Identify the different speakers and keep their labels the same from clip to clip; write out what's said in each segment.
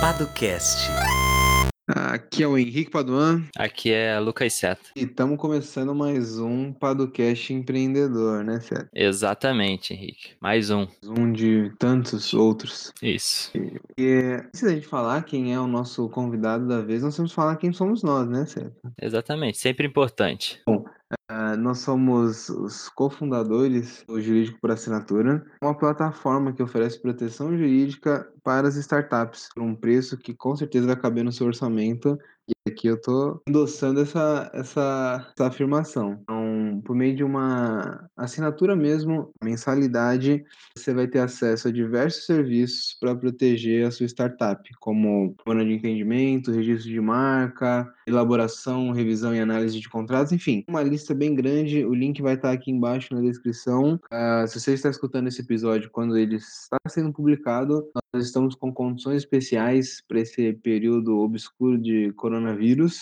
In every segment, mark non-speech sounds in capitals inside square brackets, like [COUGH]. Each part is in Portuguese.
Speaker 1: Padocast.
Speaker 2: Aqui é o Henrique Paduan
Speaker 3: Aqui é Lucas Seta.
Speaker 2: e estamos começando mais um Padocast empreendedor, né, Sérgio?
Speaker 3: Exatamente, Henrique. Mais um.
Speaker 2: Um de tantos outros.
Speaker 3: Isso.
Speaker 2: E antes da gente falar quem é o nosso convidado da vez, nós temos que falar quem somos nós, né, Sérgio?
Speaker 3: Exatamente. Sempre importante.
Speaker 2: Ah, nós somos os cofundadores do Jurídico por Assinatura, uma plataforma que oferece proteção jurídica para as startups, por um preço que com certeza vai caber no seu orçamento. E aqui eu estou endossando essa, essa, essa afirmação. Então, por meio de uma assinatura mesmo, mensalidade, você vai ter acesso a diversos serviços para proteger a sua startup, como plano de entendimento, registro de marca, elaboração, revisão e análise de contratos, enfim, uma lista bem grande. O link vai estar aqui embaixo na descrição. Ah, se você está escutando esse episódio quando ele está sendo publicado, nós estamos com condições especiais para esse período obscuro de coronavírus.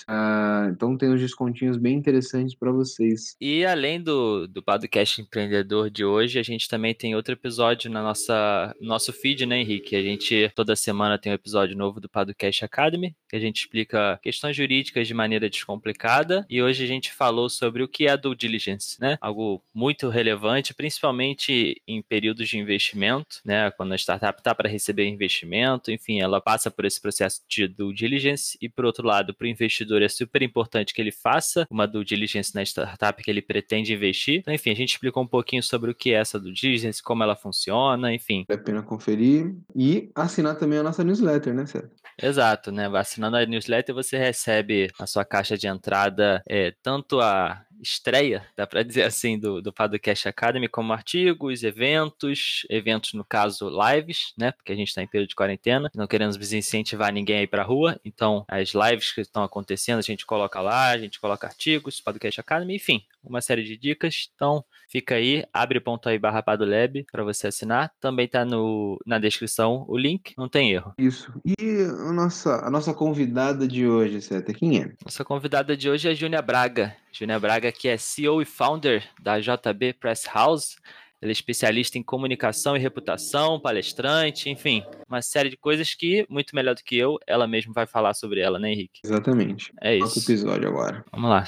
Speaker 2: Ah, então tem uns descontinhos bem interessantes para vocês.
Speaker 3: E além do, do podcast empreendedor de hoje, a gente também tem outro episódio na nossa nosso feed, né, Henrique? A gente toda semana tem um episódio novo do Podcast Academy, que a gente explica questões jurídicas de maneira descomplicada. E hoje a gente falou sobre o que é due diligence, né? Algo muito relevante, principalmente em períodos de investimento, né? Quando a startup está para receber investimento, enfim, ela passa por esse processo de due diligence. E por outro lado, para o investidor é super importante que ele faça uma due diligence na startup que ele pretende investir. Então, enfim, a gente explicou um pouquinho sobre o que é essa due diligence, como ela funciona, enfim.
Speaker 2: Vale a pena conferir e assinar também a nossa newsletter, né, Sérgio?
Speaker 3: Exato, né? Assinando a newsletter, você recebe na sua caixa de entrada é, tanto a estreia, dá para dizer assim, do, do Podcast Academy, como artigos, eventos, eventos, no caso, lives, né? Porque a gente está em período de quarentena, não queremos incentivar ninguém a ir para rua, então as lives que estão acontecendo, a gente coloca lá, a gente coloca artigos, Podcast Academy, enfim, uma série de dicas. Então, fica aí, abre.aí barra Padolab para você assinar. Também tá no, na descrição o link, não tem erro.
Speaker 2: Isso. E a nossa, a nossa convidada de hoje, Seta, quem é?
Speaker 3: Nossa convidada de hoje é Júnia Braga. Júnia Braga, que é CEO e founder da JB Press House. Ela é especialista em comunicação e reputação, palestrante, enfim, uma série de coisas que, muito melhor do que eu, ela mesma vai falar sobre ela, né, Henrique?
Speaker 2: Exatamente.
Speaker 3: É isso.
Speaker 2: episódio agora.
Speaker 3: Vamos lá.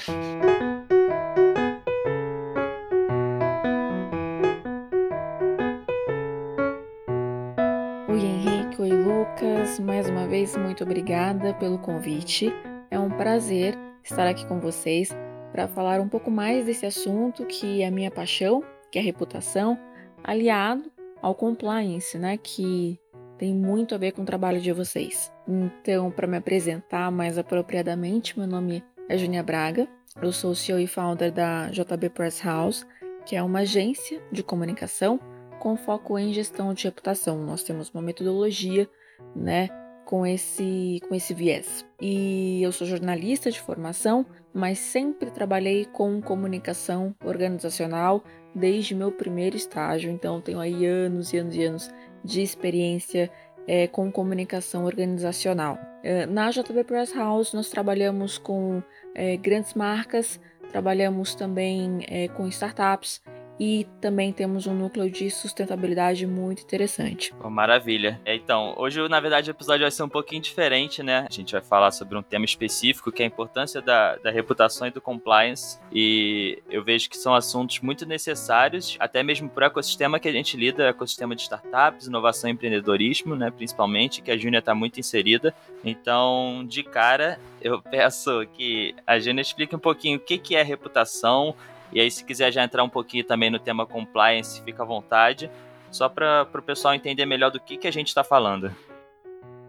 Speaker 4: Lucas, mais uma vez muito obrigada pelo convite. É um prazer estar aqui com vocês para falar um pouco mais desse assunto que é a minha paixão, que é a reputação, aliado ao compliance, né, que tem muito a ver com o trabalho de vocês. Então, para me apresentar mais apropriadamente, meu nome é Júnia Braga, eu sou CEO e founder da JB Press House, que é uma agência de comunicação com foco em gestão de reputação. Nós temos uma metodologia, né, com esse com esse viés. E eu sou jornalista de formação, mas sempre trabalhei com comunicação organizacional desde meu primeiro estágio. Então tenho aí anos e anos e anos de experiência é, com comunicação organizacional. É, na JB Press House nós trabalhamos com é, grandes marcas, trabalhamos também com startups e também temos um núcleo de sustentabilidade muito interessante.
Speaker 3: Pô, maravilha. É, Então, hoje, na verdade, o episódio vai ser um pouquinho diferente, né? A gente vai falar sobre um tema específico, que é a importância da, da reputação e do compliance. E eu vejo que são assuntos muito necessários, até mesmo para o ecossistema que a gente lida, ecossistema de startups, inovação e empreendedorismo, né? Principalmente, que a Júnia está muito inserida. Então, de cara, eu peço que a Júnia explique um pouquinho o que, que é reputação, e aí, se quiser já entrar um pouquinho também no tema compliance, fica à vontade, só para o pessoal entender melhor do que, que a gente está falando.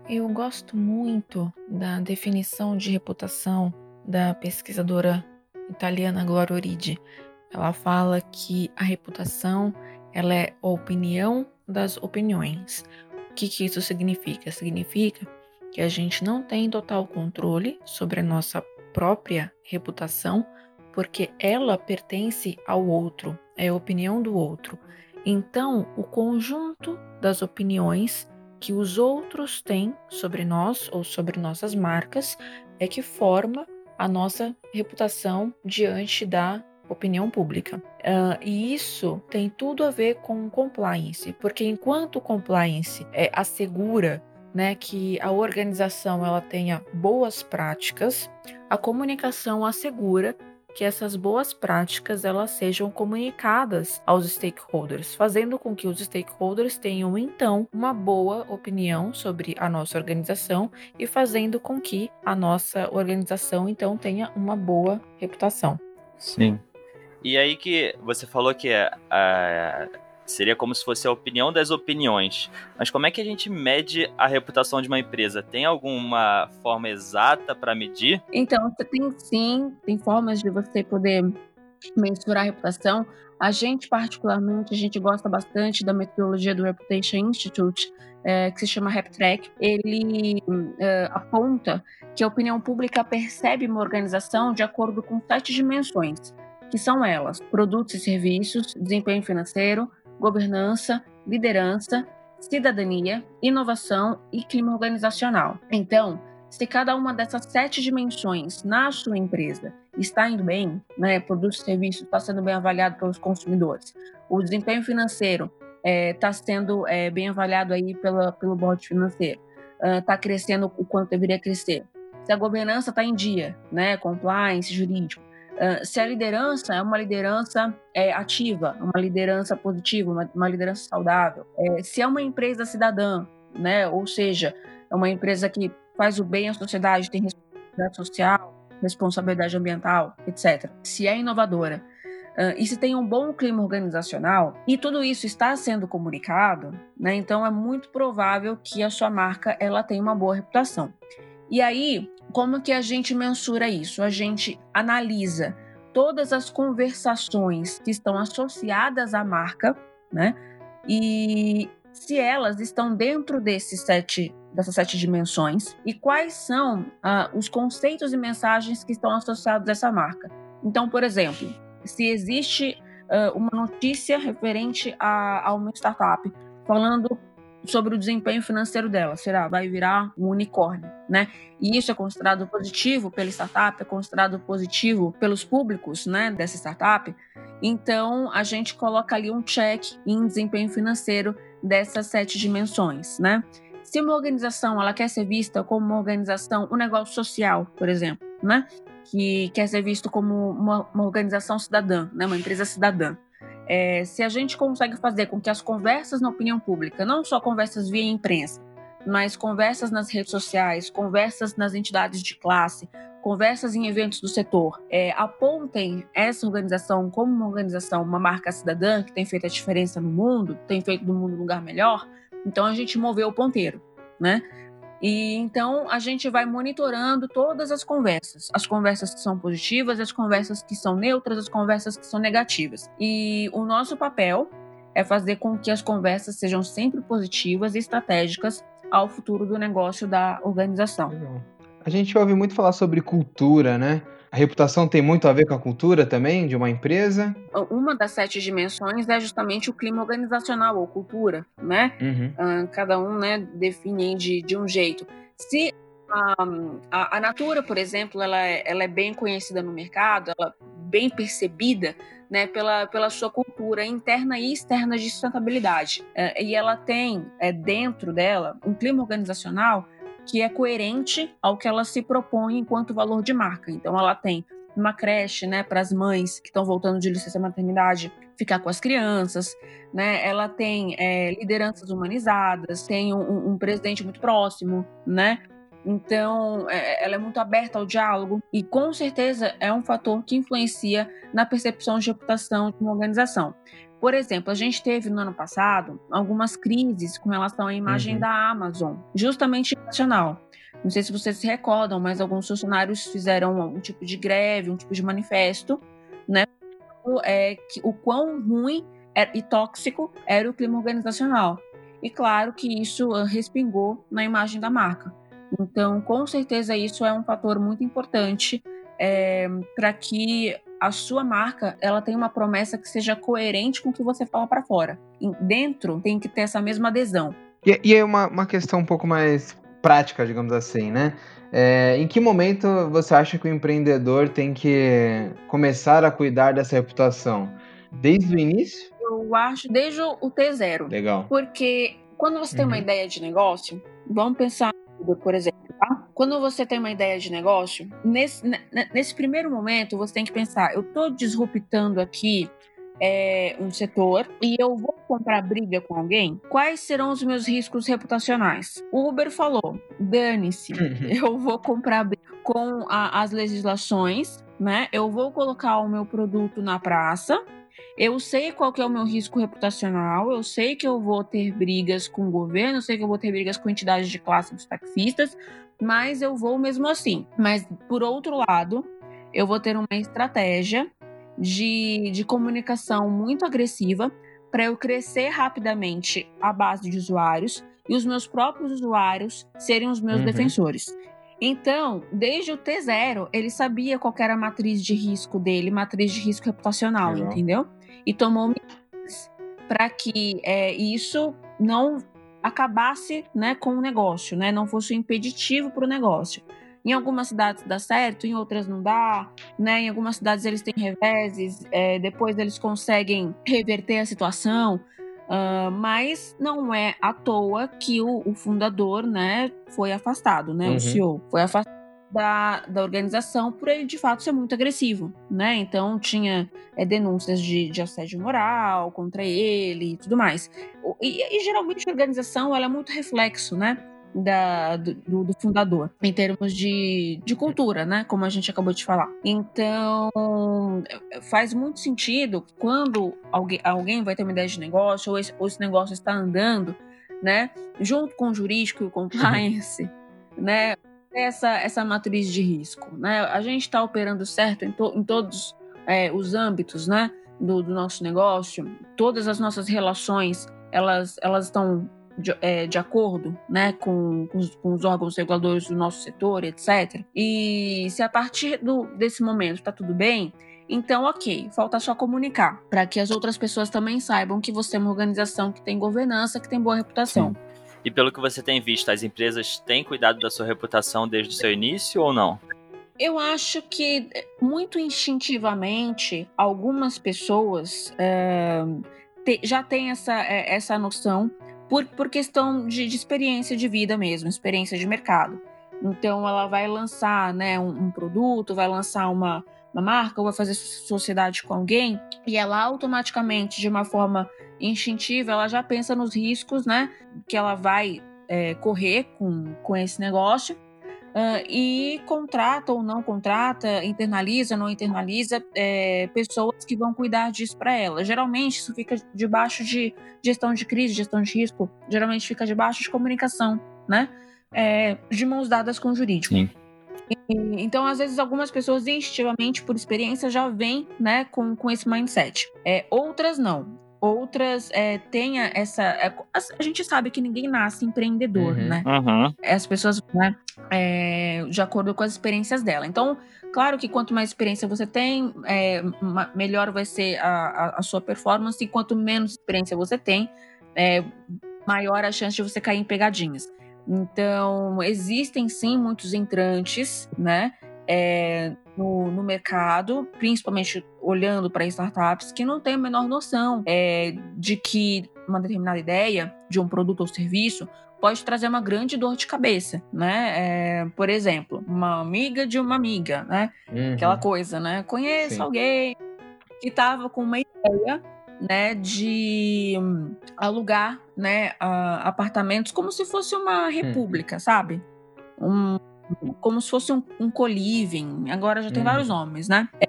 Speaker 4: Eu gosto muito da definição de reputação da pesquisadora italiana Gloria Origi. Ela fala que a reputação ela é a opinião das opiniões. O que, que isso significa? Significa que a gente não tem total controle sobre a nossa própria reputação, porque ela pertence ao outro, é a opinião do outro. Então, o conjunto das opiniões que os outros têm sobre nós ou sobre nossas marcas é que forma a nossa reputação diante da opinião pública. Uh, e isso tem tudo a ver com compliance, porque enquanto compliance é, assegura
Speaker 1: né, que a organização ela tenha boas práticas, a comunicação assegura que essas boas práticas elas sejam comunicadas aos stakeholders, fazendo com que os stakeholders tenham então uma boa opinião sobre a nossa organização e fazendo com que a nossa organização então tenha uma boa reputação.
Speaker 3: Sim. E aí que você falou que a, a Seria como se fosse a opinião das opiniões. Mas como é que a gente mede a reputação de uma empresa? Tem alguma forma exata para medir?
Speaker 1: Então, você tem sim, tem formas de você poder mensurar a reputação. A gente, particularmente, a gente gosta bastante da metodologia do Reputation Institute, é, que se chama RepTrack. Ele é, aponta que a opinião pública percebe uma organização de acordo com sete dimensões, que são elas: produtos e serviços, desempenho financeiro, governança, liderança, cidadania, inovação e clima organizacional. Então, se cada uma dessas sete dimensões na sua empresa está indo bem, né, produtos e serviços está sendo bem avaliado pelos consumidores, o desempenho financeiro está é, sendo é, bem avaliado aí pela, pelo board financeiro, está uh, crescendo o quanto deveria crescer, se a governança está em dia, né, compliance jurídico, Uh, se a liderança é uma liderança é, ativa, uma liderança positiva, uma, uma liderança saudável, é, se é uma empresa cidadã, né, ou seja, é uma empresa que faz o bem à sociedade, tem responsabilidade social, responsabilidade ambiental, etc. Se é inovadora uh, e se tem um bom clima organizacional e tudo isso está sendo comunicado, né, então é muito provável que a sua marca ela tenha uma boa reputação. E aí, como que a gente mensura isso? A gente analisa todas as conversações que estão associadas à marca, né? E se elas estão dentro desses sete, dessas sete dimensões e quais são ah, os conceitos e mensagens que estão associados a essa marca. Então, por exemplo, se existe ah, uma notícia referente a, a uma startup falando sobre o desempenho financeiro dela. Será? Vai virar um unicórnio, né? E isso é considerado positivo pela startup, é considerado positivo pelos públicos, né, dessa startup. Então, a gente coloca ali um check em desempenho financeiro dessas sete dimensões, né? Se uma organização ela quer ser vista como uma organização, um negócio social, por exemplo, né? Que quer ser visto como uma, uma organização cidadã, né? Uma empresa cidadã é, se a gente consegue fazer com que as conversas na opinião pública, não só conversas via imprensa, mas conversas nas redes sociais, conversas nas entidades de classe, conversas em eventos do setor, é, apontem essa organização como uma organização, uma marca cidadã que tem feito a diferença no mundo, tem feito do mundo um lugar melhor, então a gente moveu o ponteiro, né? E então a gente vai monitorando todas as conversas, as conversas que são positivas, as conversas que são neutras, as conversas que são negativas. E o nosso papel é fazer com que as conversas sejam sempre positivas e estratégicas ao futuro do negócio da organização.
Speaker 2: A gente ouve muito falar sobre cultura, né? A reputação tem muito a ver com a cultura também de uma empresa?
Speaker 1: Uma das sete dimensões é justamente o clima organizacional ou cultura, né? Uhum. Uh, cada um né, define de, de um jeito. Se a, a, Natura, por exemplo, ela é, ela é bem conhecida no mercado, ela é bem percebida né, pela, pela sua cultura interna e externa de sustentabilidade. Uh, e ela tem é, dentro dela um clima organizacional que é coerente ao que ela se propõe enquanto valor de marca. Então, ela tem uma creche, né, para as mães que estão voltando de licença maternidade ficar com as crianças, né? Ela tem é, lideranças humanizadas, tem um, um, presidente muito próximo, né? Então, é, ela é muito aberta ao diálogo e com certeza é um fator que influencia na percepção de reputação de uma organização. Por exemplo, a gente teve no ano passado algumas crises com relação à imagem uhum. da Amazon, justamente nacional. Não sei se vocês se recordam, mas alguns funcionários fizeram um tipo de greve, um tipo de manifesto, né? É, que, o quão ruim era, e tóxico era o clima organizacional. E claro que isso uh, respingou na imagem da marca. Então, com certeza, isso é um fator muito importante é, para que a sua marca ela tem uma promessa que seja coerente com o que você fala para fora. E dentro tem que ter essa mesma adesão.
Speaker 2: E, e é uma, uma questão um pouco mais prática, digamos assim, né? É, em que momento você acha que o empreendedor tem que começar a cuidar dessa reputação? Desde o início?
Speaker 1: Eu acho desde o T0.
Speaker 2: Legal.
Speaker 1: Porque Quando você uhum. tem uma uhum. ideia de negócio, vamos pensar, por exemplo, tá? Quando você tem uma ideia de negócio, nesse, nesse primeiro momento você tem que pensar: eu estou disruptando aqui é, um setor e eu vou comprar briga com alguém, quais serão os meus riscos reputacionais? O Uber falou: dane-se, uhum. eu vou comprar briga com a, as legislações, né? Eu vou colocar o meu produto na praça. Eu sei qual que é o meu risco reputacional, eu sei que eu vou ter brigas com o governo, eu sei que eu vou ter brigas com entidades de classe dos taxistas, mas eu vou mesmo assim. Mas, por outro lado, eu vou ter uma estratégia de, de comunicação muito agressiva para eu crescer rapidamente a base de usuários e os meus próprios usuários serem os meus uhum. defensores. Então, desde o T0, ele sabia qual era a matriz de risco dele, matriz de risco reputacional, Legal. entendeu? E tomou medidas para que é, isso não acabasse né, com o negócio, né, não fosse um impeditivo para o negócio. Em algumas cidades dá certo, em outras não dá, né? Em algumas cidades eles têm reveses, é, depois eles conseguem reverter a situação. Uh, mas não é à toa que o, o, fundador, né, foi afastado, né? Uhum. O CEO foi afastado da, da organização por ele de fato ser muito agressivo, né? Então tinha é, denúncias de, de, assédio moral contra ele e tudo mais. E, e geralmente a organização ela é muito reflexo, né? Da, do, do, fundador, em termos de, de cultura, né? Como a gente acabou de falar. Então, faz muito sentido quando alguém, alguém vai ter uma ideia de negócio, ou esse, ou esse negócio está andando, né? Junto com o jurídico e o compliance, [LAUGHS] né? Essa, essa matriz de risco, né? A gente está operando certo em, to, em todos é, os âmbitos, né? Do, do nosso negócio, todas as nossas relações, elas, elas estão de, é, de acordo né, com, com os, com, os, órgãos reguladores do nosso setor, etc. E se a partir do, desse momento está tudo bem, então ok, falta só comunicar, para que as outras pessoas também saibam que você é uma organização que tem governança, que tem boa reputação. Sim.
Speaker 3: E pelo que você tem visto, as empresas têm cuidado da sua reputação desde o seu início ou não?
Speaker 1: Eu acho que, muito instintivamente, algumas pessoas é, te, já têm essa, é, essa noção por, por questão de, de experiência de vida mesmo, experiência de mercado. Então ela vai lançar né, um, um, produto, vai lançar uma, uma marca, ou vai fazer sociedade com alguém, e ela automaticamente, de uma forma instintiva, ela já pensa nos riscos né, que ela vai é, correr com, com esse negócio Uh, e contrata ou não contrata, internaliza ou não internaliza é, pessoas que vão cuidar disso para ela. Geralmente isso fica debaixo de gestão de crise, gestão de risco, geralmente fica debaixo de comunicação, né? É, de mãos dadas com o jurídico. Sim. E, então, às vezes, algumas pessoas instintivamente, por experiência, já vêm né, com, com esse mindset. É, outras não outras é, tenha essa. É, a, gente sabe que ninguém nasce empreendedor, uhum. né? Uhum. As pessoas, né, é, de acordo com as experiências dela. Então, claro que quanto mais experiência você tem, é, melhor vai ser a, a, a, sua performance, e quanto menos experiência você tem, é, maior a chance de você cair em pegadinhas. Então, existem sim muitos entrantes, né? É, no, no mercado, principalmente olhando para startups que não têm a menor noção é, de que uma determinada ideia de um produto ou serviço pode trazer uma grande dor de cabeça, né? É, por exemplo, uma amiga de uma amiga, né? Uhum. Aquela coisa, né? Conheço Sim. alguém que estava com uma ideia, né, de alugar, né, apartamentos como se fosse uma hum. república, uhum. sabe? Um, como se fosse um, um co-living, agora já tem uhum. vários nomes, né? É,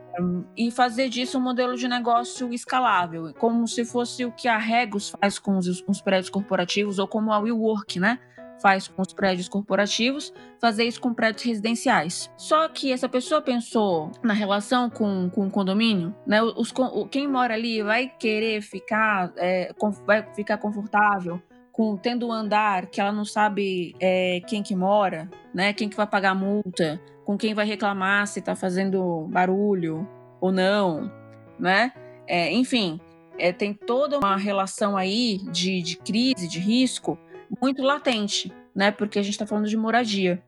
Speaker 1: e fazer disso um modelo de negócio escalável, como se fosse o que a Regus faz com os, os prédios corporativos, ou como a WeWork, né? faz com os prédios corporativos, fazer isso com prédios residenciais. Só que essa pessoa pensou na relação com, com o condomínio, né? Os, quem mora ali vai querer ficar, é, vai ficar confortável com tendo um andar que ela não sabe é, quem que mora, né? Quem que vai pagar a multa, com quem vai reclamar se está fazendo barulho ou não, né? É, enfim, é, tem toda uma relação aí de, de crise, de risco muito latente, né? Porque a gente está falando de moradia.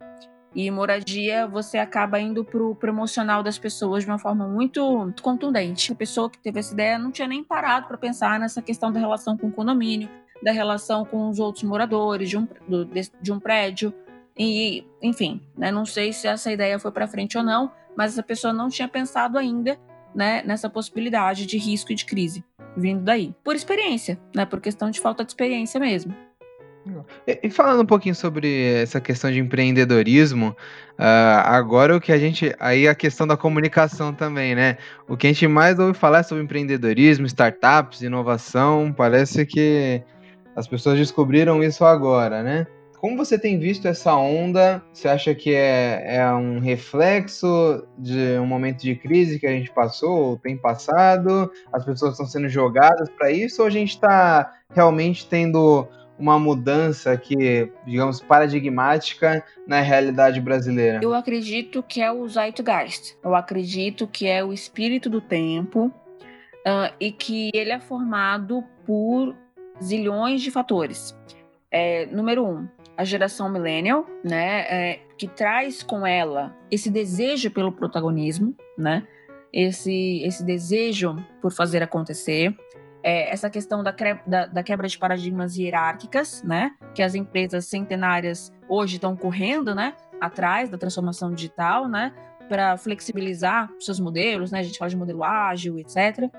Speaker 1: E moradia, você acaba indo pro, pro emocional das pessoas de uma forma muito contundente. A pessoa que teve essa ideia não tinha nem parado para pensar nessa questão da relação com o condomínio, da relação com os outros moradores de um, do, de, um prédio. E, enfim, né, não sei se essa ideia foi para frente ou não, mas essa pessoa não tinha pensado ainda né, nessa possibilidade de risco e de crise vindo daí. Por experiência, né, por questão de falta de experiência mesmo.
Speaker 2: E, falando um pouquinho sobre essa questão de empreendedorismo, uh, agora o que a gente. Aí a questão da comunicação também, né? O que a gente mais ouve falar é sobre empreendedorismo, startups, inovação. Parece que as pessoas descobriram isso agora, né? Como você tem visto essa onda? Você acha que é, é um reflexo de um momento de crise que a gente passou, ou tem passado? As pessoas estão sendo jogadas para isso, ou a gente está realmente tendo uma mudança que, digamos, paradigmática na realidade brasileira?
Speaker 1: Eu acredito que é o Zeitgeist. Eu acredito que é o espírito do tempo uh, e que ele é formado por zilhões de fatores. É, número um, a geração millennial, né, é, que traz com ela esse desejo pelo protagonismo, né, esse, esse desejo por fazer acontecer é, essa questão da, da, da, quebra de paradigmas hierárquicas, né? Que as empresas centenárias hoje estão correndo, né? Atrás da transformação digital, né? Para flexibilizar seus modelos, né? A gente fala de modelo ágil, etc.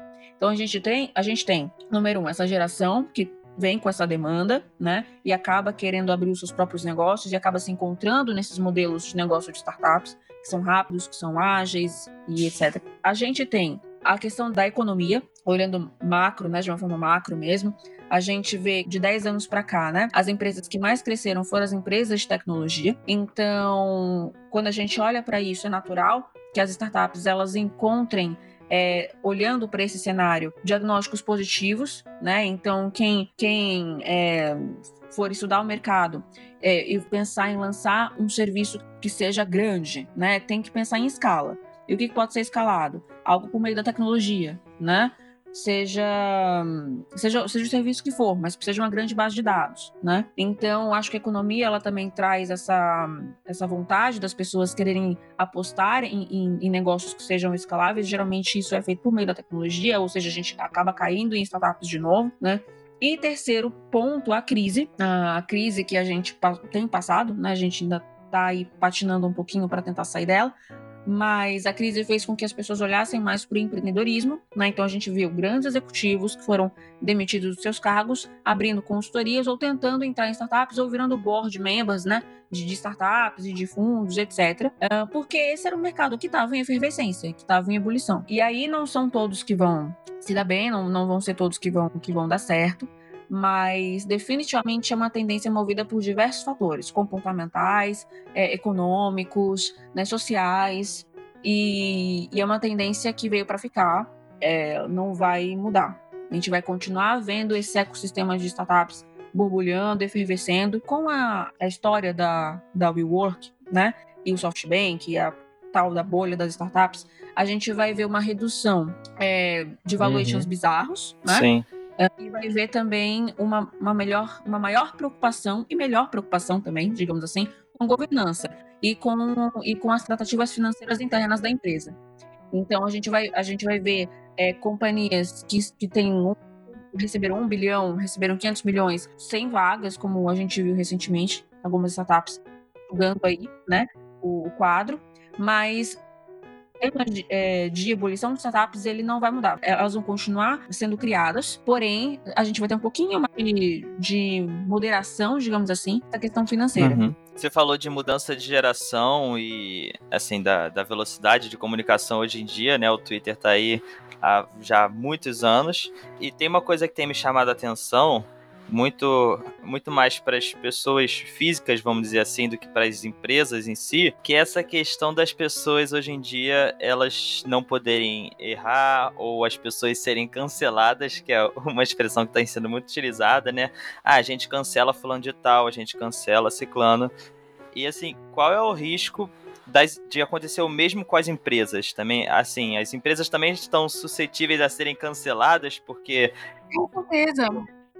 Speaker 1: Então a gente tem, a gente tem, número um, essa geração que vem com essa demanda, né? E acaba querendo abrir os seus próprios negócios e acaba se encontrando nesses modelos de negócio de startups que são rápidos, que são ágeis e etc. A gente tem a questão da economia, olhando macro, né, de uma forma macro mesmo, a gente vê de 10 anos para cá, né? As empresas que mais cresceram foram as empresas de tecnologia. Então, quando a gente olha para isso, é natural que as startups elas encontrem é, olhando para esse cenário, diagnósticos positivos, né? Então, quem, quem é, for estudar o mercado é, e pensar em lançar um serviço que seja grande, né? Tem que pensar em escala. E o que pode ser escalado? Algo por meio da tecnologia, né? Seja, seja, seja o serviço que for, mas de uma grande base de dados, né? Então, acho que a economia, ela também traz essa, essa vontade das pessoas quererem apostar em, em, em negócios que sejam escaláveis. Geralmente, isso é feito por meio da tecnologia, ou seja, a gente acaba caindo em startups de novo, né? E terceiro ponto, a crise. A crise que a gente tem passado, né? A gente ainda está aí patinando um pouquinho para tentar sair dela, mas a crise fez com que as pessoas olhassem mais para o empreendedorismo, né? Então a gente viu grandes executivos que foram demitidos dos seus cargos, abrindo consultorias ou tentando entrar em startups ou virando board members, né? De, de startups e de fundos, etc. Uh, porque esse era um mercado que estava em efervescência, que estava em ebulição. E aí não são todos que vão se dar bem, não, não vão ser todos que vão, que vão dar certo mas definitivamente é uma tendência movida por diversos fatores comportamentais, é, econômicos, né, sociais, e, e, é uma tendência que veio para ficar, é, não vai mudar. A gente vai continuar vendo esse ecossistema de startups borbulhando, efervescendo, com a, a história da, da WeWork, né, e o SoftBank, e a tal da bolha das startups, a gente vai ver uma redução é, de valuations uhum. bizarros, né? Sim e vai ver também uma, uma, melhor, uma maior preocupação, e melhor preocupação também, digamos assim, com governança e com, e com as tratativas financeiras internas da empresa. Então, a gente vai, a gente vai ver é, companhias que, que têm um, receberam um bilhão, receberam 500 milhões, sem vagas, como a gente viu recentemente, algumas startups jogando aí, né, o, o quadro, mas sistema de, é, de ebulição de startups ele não vai mudar. Elas vão continuar sendo criadas, porém, a gente vai ter um pouquinho mais de, de moderação, digamos assim, da questão financeira. Uhum.
Speaker 3: Você falou de mudança de geração e, assim, da, da velocidade de comunicação hoje em dia, né? O Twitter tá aí há já muitos anos. E tem uma coisa que tem me chamado a atenção, muito, muito mais para as pessoas físicas, vamos dizer assim, do que para as empresas em si, que é essa questão das pessoas hoje em dia elas não poderem errar ou as pessoas serem canceladas, que é uma expressão que está sendo muito utilizada, né? Ah, a gente cancela fulano de tal, a gente cancela ciclano. E assim, qual é o risco das, de acontecer o mesmo com as empresas também. Assim, as empresas também estão suscetíveis a serem canceladas porque.
Speaker 1: Com certeza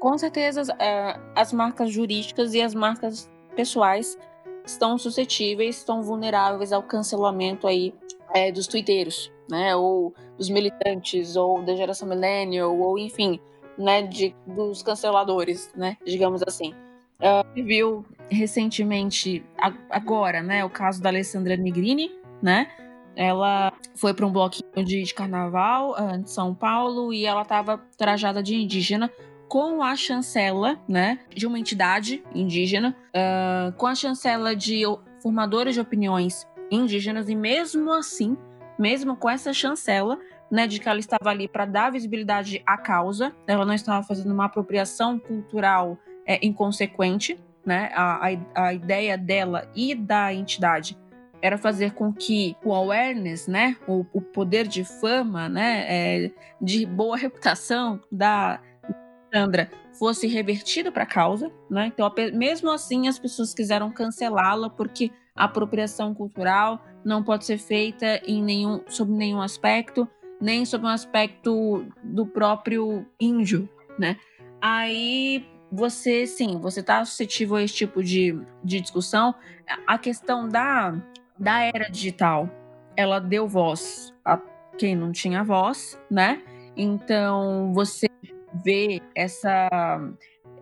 Speaker 1: com certeza é, as marcas jurídicas e as marcas pessoais estão suscetíveis, estão vulneráveis ao cancelamento aí é, dos twitteiros, né? Ou dos militantes, ou da geração millennial, ou enfim, né, de, dos canceladores, né, digamos assim. Uh, viu recentemente, agora, né, o caso da Alessandra Negrini, né, ela foi para um bloquinho de, de carnaval uh, de São Paulo e ela estava trajada de indígena com a chancela, né, de uma entidade indígena, uh, com a chancela de formadores de opiniões indígenas e mesmo assim, mesmo com essa chancela, né, de que ela estava ali para dar visibilidade à causa, ela não estava fazendo uma apropriação cultural é, inconsequente, né, a, a, a ideia dela e da entidade era fazer com que o awareness, né, o, o poder de fama, né, é, de boa reputação da Fosse revertido para a causa, né? Então, mesmo assim, as pessoas quiseram cancelá-la porque a apropriação cultural não pode ser feita em nenhum, sob nenhum aspecto, nem sob um aspecto do próprio índio, né? Aí você, sim, você está suscetível a esse tipo de, de discussão. A questão da, da era digital, ela deu voz a quem não tinha voz, né? Então, você vê essa,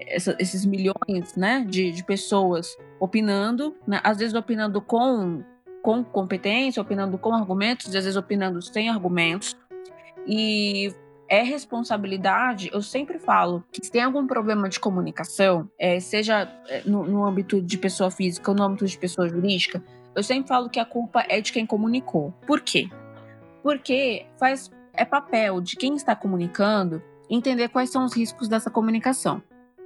Speaker 1: essa, esses milhões né, de, de pessoas opinando, né, às vezes opinando com, com competência, opinando com argumentos, às vezes opinando sem argumentos. E é responsabilidade, eu sempre falo que se tem algum problema de comunicação, é, seja é, no, no âmbito de pessoa física ou no âmbito de pessoa jurídica, eu sempre falo que a culpa é de quem comunicou. Por quê? Porque faz é papel de quem está comunicando entender quais são os riscos dessa comunicação.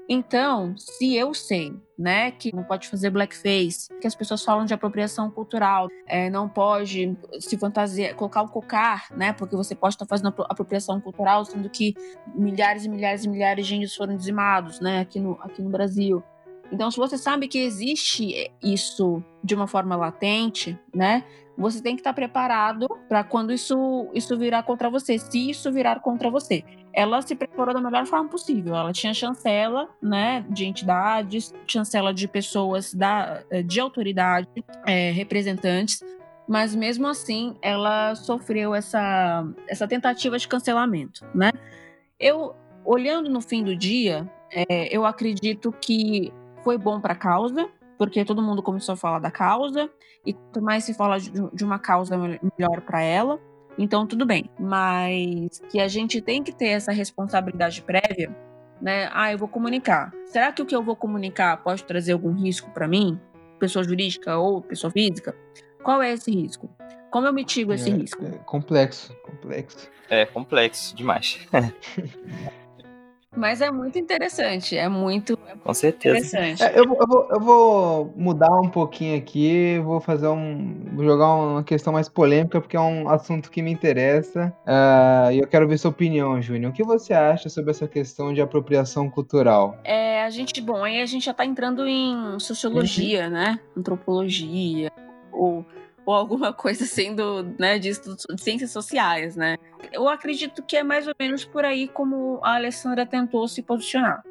Speaker 1: Então, se eu sei, né, que não pode fazer blackface, que as pessoas falam de apropriação cultural, é, não pode se fantasiar, colocar o cocar, né, porque você pode estar fazendo apropriação cultural, sendo que milhares e milhares e milhares de índios foram dizimados, né, aqui no, aqui no Brasil. Então, se você sabe que existe isso de uma forma latente, né, você tem que estar preparado para quando isso, isso virar contra você, se isso virar contra você. Ela se preparou da melhor forma possível. Ela tinha chancela, né, de entidades, chancela de pessoas da, de autoridade, é, representantes, mas mesmo assim ela sofreu essa, essa tentativa de cancelamento, né? Eu, olhando no fim do dia, é, eu acredito que foi bom para a causa, porque todo mundo começou a falar da causa, e quanto mais se fala de uma causa, melhor para ela. Então, tudo bem. Mas que a gente tem que ter essa responsabilidade prévia, né? Ah, eu vou comunicar. Será que o que eu vou comunicar pode trazer algum risco para mim, pessoa jurídica ou pessoa física? Qual é esse risco? Como eu mitigo esse
Speaker 2: é,
Speaker 1: risco?
Speaker 2: É complexo, complexo.
Speaker 3: É complexo demais. [LAUGHS]
Speaker 1: Mas é muito interessante, é muito
Speaker 3: Com certeza.
Speaker 1: interessante.
Speaker 2: É, eu, eu, vou, eu vou mudar um pouquinho aqui, vou fazer um. Vou jogar uma questão mais polêmica, porque é um assunto que me interessa. Uh, e eu quero ver sua opinião, Júnior. O que você acha sobre essa questão de apropriação cultural?
Speaker 1: É, a gente, bom, aí a gente já está entrando em sociologia, uhum. né? Antropologia, ou ou alguma coisa sendo, né, de, de ciências sociais, né? Eu acredito que é mais ou menos por aí como a Alessandra tentou se posicionar.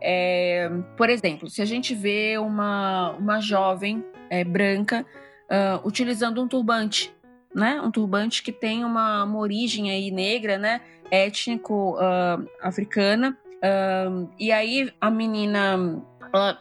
Speaker 1: É, por exemplo, se a gente vê uma, uma jovem é, branca uh, utilizando um turbante, né? Um turbante que tem uma, uma origem aí negra, né? Étnico uh, africana. Uh, e aí a menina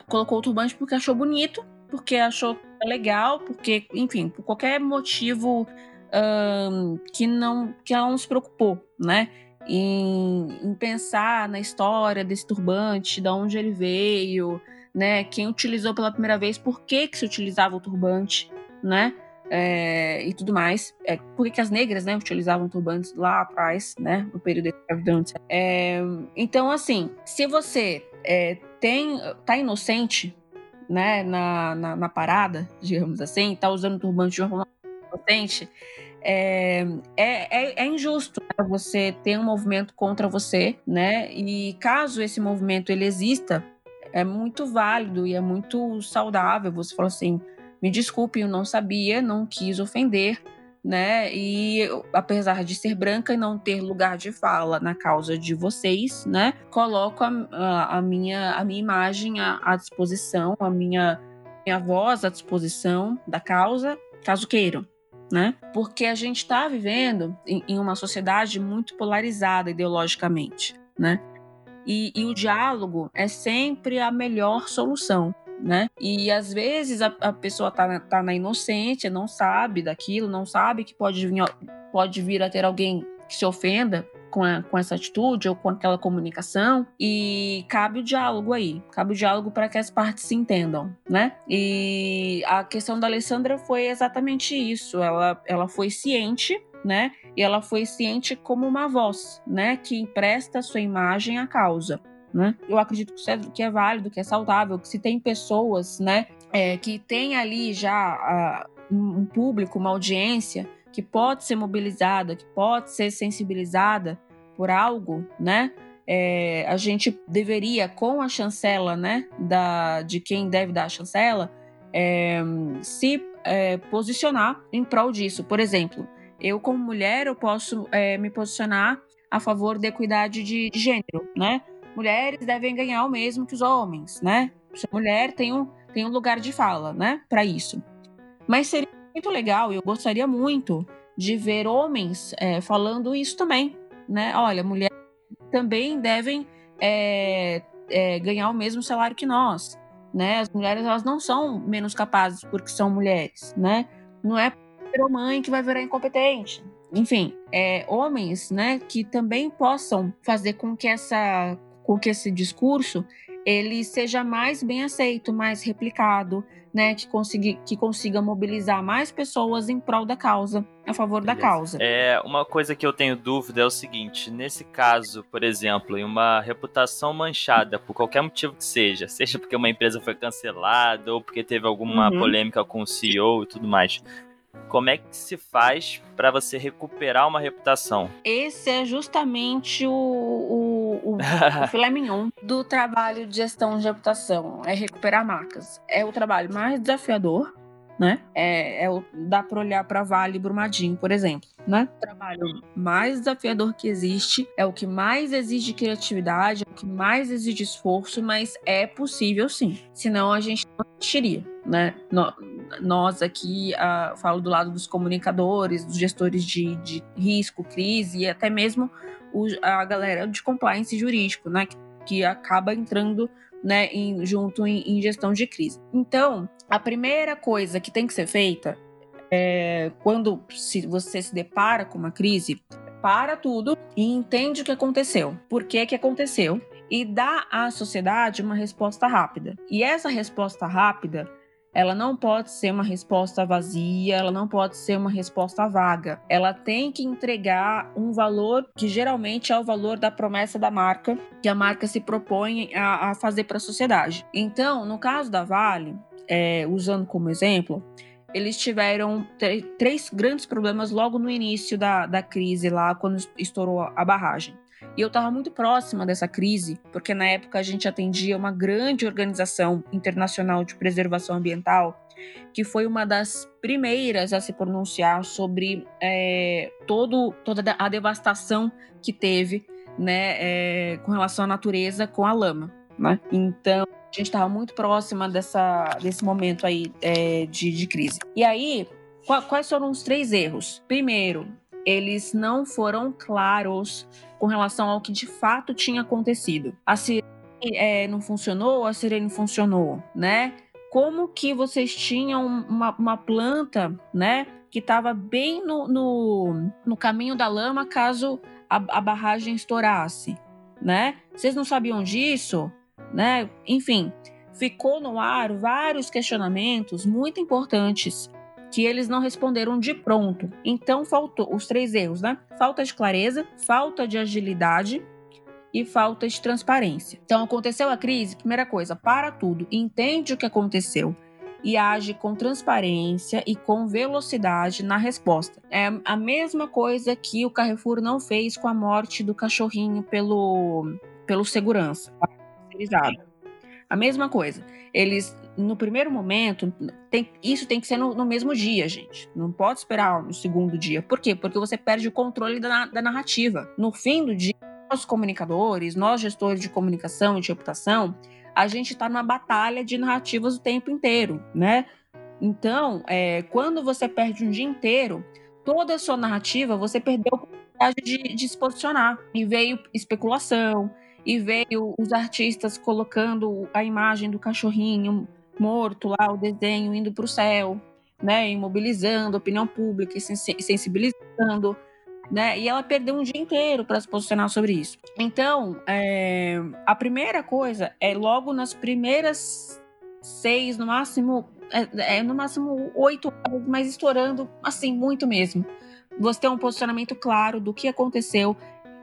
Speaker 1: colocou o turbante porque achou bonito, porque achou legal, porque, enfim, por qualquer motivo um, que, não, que ela não se preocupou, né? Em, em, pensar na história desse turbante, de onde ele veio, né? Quem utilizou pela primeira vez, por que, que se utilizava o turbante, né? É, e tudo mais. É, por que, que as negras, né, utilizavam turbantes lá atrás, né? No período da escravidão. É, então, assim, se você é, tem, tá inocente, né, na, na, na, parada, digamos assim, tá usando turbante de uma forma potente, é, é, é, é injusto né, você ter um movimento contra você, né? E caso esse movimento ele exista, é muito válido e é muito saudável. Você falou assim: me desculpe, eu não sabia, não quis ofender, né? E apesar de ser branca e não ter lugar de fala na causa de vocês, né? Coloco a, a, a minha, a minha imagem à, à, disposição, a minha, minha voz à disposição da causa, caso queiram. Né? Porque a gente está vivendo em, em uma sociedade muito polarizada ideologicamente, né? E, e o diálogo é sempre a melhor solução. Né? E às vezes a, a pessoa tá, tá na inocência, não sabe daquilo, não sabe que pode vir, pode vir a ter alguém que se ofenda com, a, com essa atitude ou com aquela comunicação e cabe o diálogo aí, cabe o diálogo para que as partes se entendam, né? E a questão da Alessandra foi exatamente isso, ela, ela foi ciente né? E ela foi ciente como uma voz, né? Que empresta sua imagem à causa. Né? Eu acredito que é válido, que é saudável, que se tem pessoas, né, é, que tem ali já uh, um público, uma audiência que pode ser mobilizada, que pode ser sensibilizada por algo, né? É, a gente deveria, com a chancela, né, da, de quem deve dar a chancela, é, se é, posicionar em prol disso. Por exemplo, eu, como mulher, eu posso é, me posicionar a favor da equidade de, de, gênero, né? Mulheres devem ganhar o mesmo que os homens, né? Se a mulher tem um, tem um lugar de fala, né, para isso. Mas seria muito legal, eu gostaria muito de ver homens é, falando isso também, né? Olha, mulheres também devem é, é, ganhar o mesmo salário que nós, né? As mulheres elas não são menos capazes porque são mulheres, né? Não é virou mãe que vai virar incompetente. Enfim, é, homens, né, que também possam fazer com que essa, com que esse discurso ele seja mais bem aceito, mais replicado, né, que consiga, que consiga mobilizar mais pessoas em prol da causa, a favor Beleza. da causa.
Speaker 3: É, uma coisa que eu tenho dúvida é o seguinte, nesse caso, por exemplo, em uma reputação manchada por qualquer motivo que seja, seja porque uma empresa foi cancelada ou porque teve alguma uhum. polêmica com o CEO e tudo mais, como é que se faz para você recuperar uma reputação?
Speaker 1: Esse é justamente o, o, o, o [LAUGHS] filé mignon do trabalho de gestão de reputação. É recuperar marcas. É o trabalho mais desafiador, né? É, é o, dá para olhar para Vale e Brumadinho, por exemplo, né? O trabalho mais desafiador que existe, é o que mais exige criatividade, é o que mais exige esforço, mas é possível sim. Senão a gente não existiria, né? Nós aqui uh, falo do lado dos comunicadores, dos gestores de, de risco, crise e até mesmo o, a galera de compliance jurídico, né, que, que acaba entrando né, em, junto em, em, gestão de crise. Então, a primeira coisa que tem que ser feita é quando se você se depara com uma crise, para tudo e entende o que aconteceu, por que que aconteceu e dá à sociedade uma resposta rápida. E essa resposta rápida ela não pode ser uma resposta vazia, ela não pode ser uma resposta vaga. Ela tem que entregar um valor que geralmente é o valor da promessa da marca, que a marca se propõe a, a fazer para a sociedade. Então, no caso da Vale, é, usando como exemplo, eles tiveram três grandes problemas logo no início da, da crise, lá quando estourou a barragem. E eu estava muito próxima dessa crise, porque na época a gente atendia uma grande organização internacional de preservação ambiental, que foi uma das primeiras a se pronunciar sobre é, todo, toda a devastação que teve né, é, com relação à natureza com a lama. Né? Então, a gente estava muito próxima dessa, desse momento aí é, de, de crise. E aí, quais foram os três erros? Primeiro, eles não foram claros com relação ao que de fato tinha acontecido. A sirene é, não funcionou, a sirene funcionou, né? Como que vocês tinham uma, uma planta, né? Que estava bem no, no, no, caminho da lama caso a, a barragem estourasse, né? Vocês não sabiam disso, né? Enfim, ficou no ar vários questionamentos muito importantes que eles não responderam de pronto. Então faltou os três erros, né? Falta de clareza, falta de agilidade e falta de transparência. Então aconteceu a crise, primeira coisa, para tudo, entende o que aconteceu e age com transparência e com velocidade na resposta. É a mesma coisa que o Carrefour não fez com a morte do cachorrinho pelo pelo segurança. A mesma coisa. Eles no primeiro momento, tem, isso tem que ser no, no, mesmo dia, gente. Não pode esperar no segundo dia. Por quê? Porque você perde o controle da, da narrativa. No fim do dia, nós comunicadores, nós gestores de comunicação e de reputação, a gente está numa batalha de narrativas o tempo inteiro, né? Então, é, quando você perde um dia inteiro, toda a sua narrativa, você perdeu a oportunidade de, de se posicionar. E veio especulação, e veio os artistas colocando a imagem do cachorrinho morto lá, o desenho indo para o céu, né, imobilizando a opinião pública sensibilizando, né, e ela perdeu um dia inteiro para se posicionar sobre isso. Então, é, a primeira coisa é logo nas primeiras seis, no máximo, é, é no máximo oito horas, mas estourando assim muito mesmo. Você ter um posicionamento claro do que aconteceu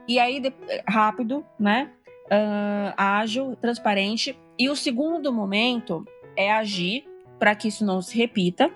Speaker 1: e aí rápido, né, uh, ágil, transparente. E o segundo momento é agir para que isso não se repita,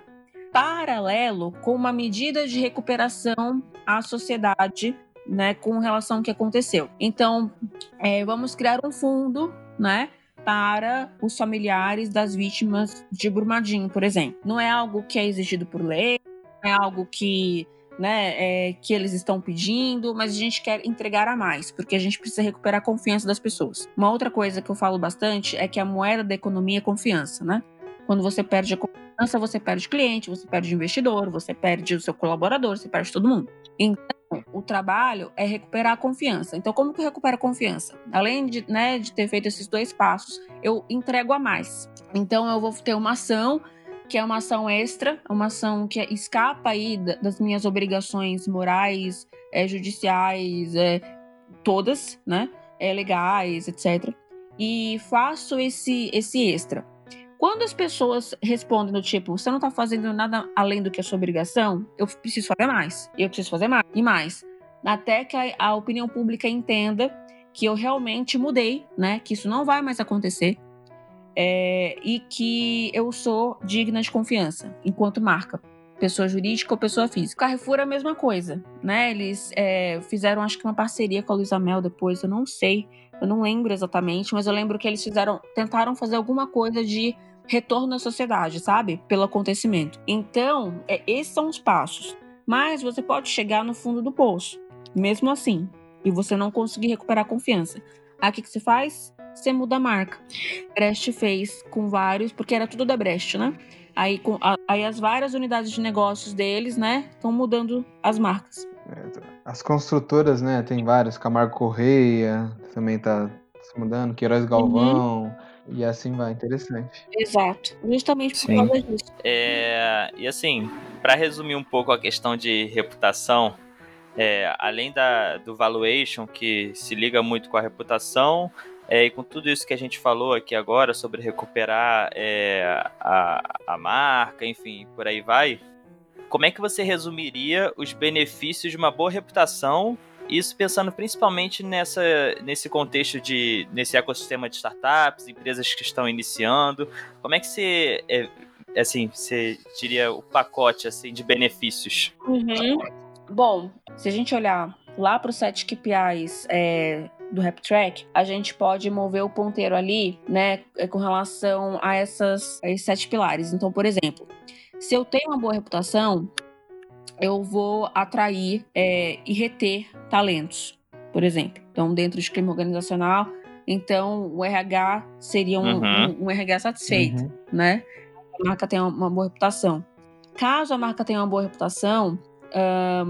Speaker 1: paralelo com uma medida de recuperação à sociedade, né, com relação ao que aconteceu. Então, é, vamos criar um fundo, né, para os familiares das vítimas de Brumadinho, por exemplo. Não é algo que é exigido por lei, não é algo que né, é, que eles estão pedindo, mas a gente quer entregar a mais, porque a gente precisa recuperar a confiança das pessoas. Uma outra coisa que eu falo bastante é que a moeda da economia é confiança, né? Quando você perde a confiança, você perde cliente, você perde investidor, você perde o seu colaborador, você perde todo mundo. Então, o trabalho é recuperar a confiança. Então, como que eu recupero a confiança? Além de, né, de ter feito esses dois passos, eu entrego a mais. Então, eu vou ter uma ação que é uma ação extra, uma ação que escapa aí das minhas obrigações morais, é, judiciais, é, todas, né, é, legais, etc. E faço esse esse extra. Quando as pessoas respondem do tipo, você não tá fazendo nada além do que a sua obrigação, eu preciso fazer mais. Eu preciso fazer mais e mais. Até que a, a opinião pública entenda que eu realmente mudei, né? Que isso não vai mais acontecer. É, e que eu sou digna de confiança enquanto marca, pessoa jurídica ou pessoa física. Carrefour é a mesma coisa, né? Eles é, fizeram, acho que uma parceria com a Luísa Mel depois, eu não sei eu não lembro exatamente, mas eu lembro que eles fizeram, tentaram fazer alguma coisa de retorno à sociedade, sabe? Pelo acontecimento. Então, é, esses são os passos. Mas você pode chegar no fundo do poço, mesmo assim, e você não conseguir recuperar a confiança. Aí o que, que você faz? Você muda a marca. Brecht fez com vários, porque era tudo da Brecht, né? Aí, com, a, aí as várias unidades de negócios deles, né, estão mudando as marcas.
Speaker 2: É, as construtoras, né, tem várias, Camargo Correia também tá se mudando, Queiroz Galvão, uhum. e assim vai, interessante.
Speaker 1: Exato, justamente por Sim. causa disso.
Speaker 3: É, e assim, para resumir um pouco a questão de reputação, é, além da, do valuation, que se liga muito com a reputação, é, e com tudo isso que a gente falou aqui agora sobre recuperar é, a, a marca, enfim, por aí vai, como é que você resumiria os benefícios de uma boa reputação? Isso pensando principalmente nessa, nesse contexto de nesse ecossistema de startups, empresas que estão iniciando. Como é que você é, assim, você diria o pacote assim de benefícios?
Speaker 1: Uhum. Bom, se a gente olhar lá para os sete KPIs é, do RapTrack, a gente pode mover o ponteiro ali, né, é, com relação a, essas, a esses sete pilares. Então, por exemplo, se eu tenho uma boa reputação, eu vou atrair é, e reter talentos, por exemplo. Então, dentro de crime organizacional, então o RH seria um, uhum. um, um RH satisfeito, uhum. né? A marca tem uma boa reputação. Caso a marca tenha uma boa reputação,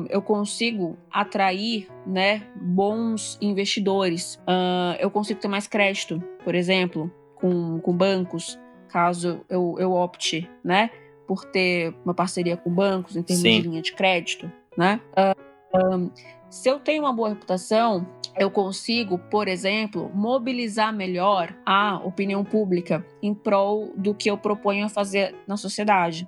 Speaker 1: eu consigo atrair né, bons investidores. Uh, eu consigo ter mais crédito, por exemplo, com, com bancos, caso eu, eu opte, né? Por ter uma parceria com bancos em termos Sim. de linha de crédito, né? Uh, um, se eu tenho uma boa reputação, eu consigo, por exemplo, mobilizar melhor a opinião pública em prol do que eu proponho a fazer na sociedade.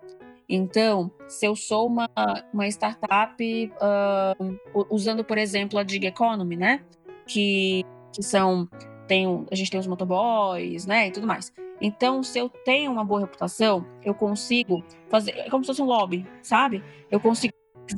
Speaker 1: Então, se eu sou uma, uma startup, uh, usando, por exemplo, a Dig Economy, né? Que, que são. Tem, a gente tem os motoboys, né? E tudo mais. Então, se eu tenho uma boa reputação, eu consigo fazer. É como se fosse um lobby, sabe? Eu consigo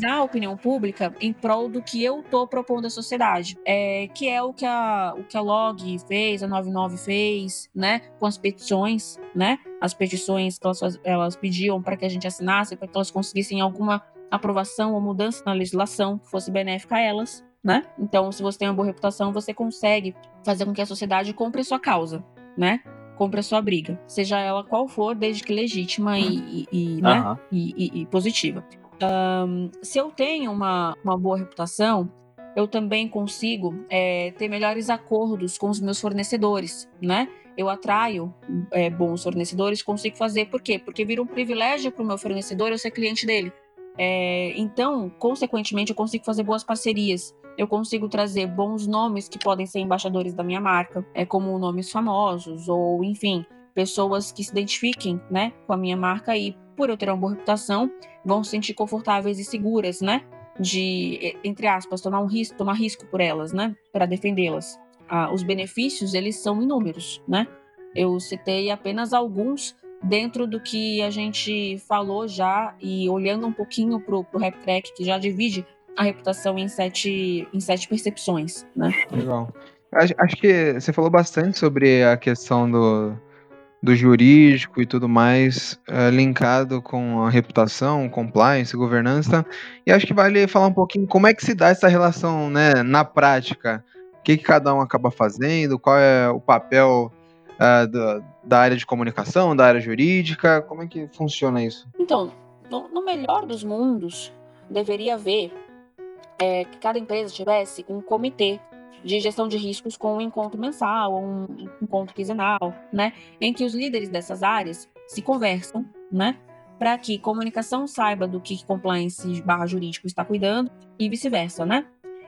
Speaker 1: a opinião pública em prol do que eu tô propondo à sociedade, é, que é o que a, o que a Log fez, a 99 fez, né, com as petições, né, as petições que elas, elas pediam para que a gente assinasse, para que elas conseguissem alguma aprovação ou mudança na legislação que fosse benéfica a elas, né? Então, se você tem uma boa reputação, você consegue fazer com que a sociedade compre a sua causa, né? Compre a sua briga, seja ela qual for, desde que legítima e, e, e né? Uhum. e, e positiva. Um, se eu tenho uma, uma boa reputação, eu também consigo é, ter melhores acordos com os meus fornecedores, né? Eu atraio é, bons fornecedores, consigo fazer. Por quê? Porque vira um privilégio para o meu fornecedor eu ser cliente dele. É, então, consequentemente, eu consigo fazer boas parcerias. Eu consigo trazer bons nomes que podem ser embaixadores da minha marca, é como nomes famosos ou, enfim, pessoas que se identifiquem, né, com a minha marca e por eu ter uma boa reputação, vão se sentir confortáveis e seguras, né, de entre aspas tomar um risco, tomar risco por elas, né, para defendê-las. Ah, os benefícios eles são inúmeros, né? Eu citei apenas alguns dentro do que a gente falou já e olhando um pouquinho pro, pro Rap Track, que já divide a reputação em sete, em sete percepções, né?
Speaker 2: Legal. Acho que você falou bastante sobre a questão do, do jurídico e tudo mais, é, linkado com a reputação, compliance, governança. E acho que vale falar um pouquinho como é que se dá essa relação né, na prática. O que, que cada um acaba fazendo, qual é o papel uh, do, da área de comunicação, da área jurídica? Como é que funciona isso?
Speaker 1: Então, no, no melhor dos mundos, deveria haver é, que cada empresa tivesse um comitê de gestão de riscos com um encontro mensal ou um encontro quinzenal, né, em que os líderes dessas áreas se conversam, né, para que comunicação saiba do que compliance barra jurídico está cuidando e vice-versa, né,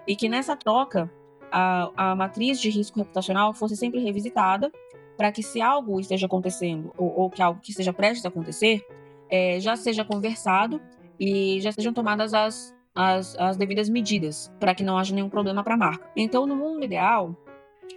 Speaker 1: e que nessa troca a, a matriz de risco reputacional fosse sempre revisitada para que se algo esteja acontecendo ou, ou, que algo que esteja prestes a acontecer é, já seja conversado e já sejam tomadas as, as, as devidas medidas para que não haja nenhum problema para a marca. Então, no mundo ideal,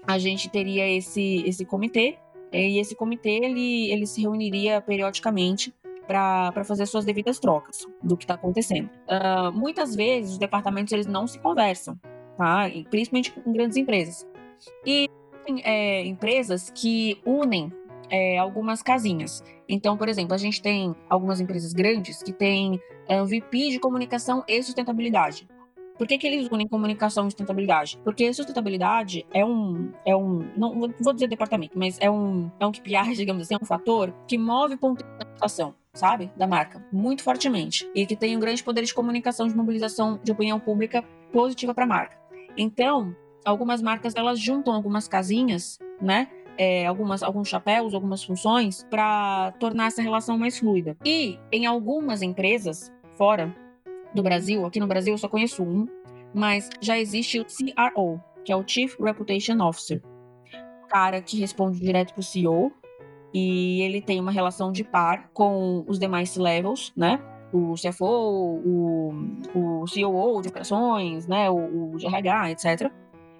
Speaker 1: a gente teria esse, esse comitê e esse comitê ele, ele se reuniria periodicamente para fazer suas devidas trocas do que está acontecendo. Uh, muitas vezes os departamentos eles não se conversam, tá? principalmente com grandes empresas. E é, empresas que unem é, algumas casinhas. Então, por exemplo, a gente tem algumas empresas grandes que têm é, VP de comunicação e sustentabilidade. Por que, que eles unem comunicação e sustentabilidade? Porque sustentabilidade é um, é um, não vou dizer departamento, mas é um, é um KPI, [LAUGHS] digamos assim, é um fator que move ponto de reputação, sabe, da marca, muito fortemente e que tem um grande poder de comunicação, de mobilização de opinião pública positiva para a marca. Então, algumas marcas elas juntam algumas casinhas, né, é, algumas, alguns chapéus, algumas funções para tornar essa relação mais fluida. E em algumas empresas fora do Brasil, aqui no Brasil eu só conheço um, mas já existe o CRO, que é o Chief Reputation Officer, cara que responde direto para o CEO e ele tem uma relação de par com os demais levels, né? O CFO, o, o COO de operações, né? O, o RH, etc.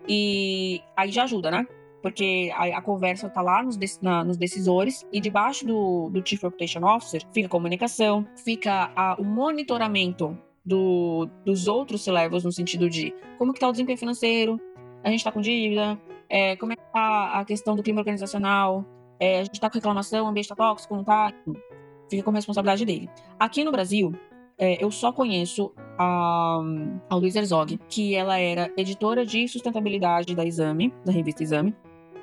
Speaker 1: E aí já ajuda, né? Porque a, a conversa está lá nos, na, nos, decisores e debaixo do, do Chief Reputation Officer fica a comunicação, fica a, o monitoramento do, dos outros levels no sentido de como que está o desempenho financeiro, a gente está com dívida, é, como é que está a questão do clima organizacional, é, a gente está com reclamação, o ambiente está tóxico, não está? Fica como responsabilidade dele. Aqui no Brasil, é, eu só conheço a, a Luísa Herzog, que ela era editora de sustentabilidade da Exame, da revista Exame,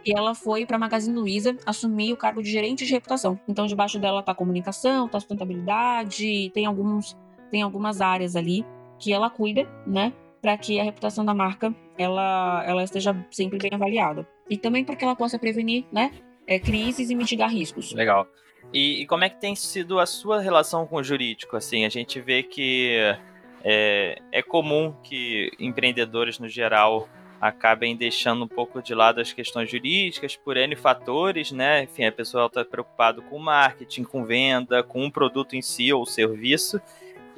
Speaker 1: e ela foi para Magazine Luiza assumir o cargo de gerente de reputação. Então, debaixo dela tá comunicação, tá sustentabilidade, tem alguns tem algumas áreas ali que ela cuida, né, para que a reputação da marca ela ela esteja sempre bem avaliada. E também para que ela possa prevenir, né, é, crises e mitigar riscos.
Speaker 3: Legal. E, e, como é que tem sido a sua relação com o jurídico? Assim, a gente vê que é, é comum que empreendedores no geral acabem deixando um pouco de lado as questões jurídicas por N fatores, né? Enfim, a pessoa está preocupado com marketing, com venda, com um produto em si ou serviço.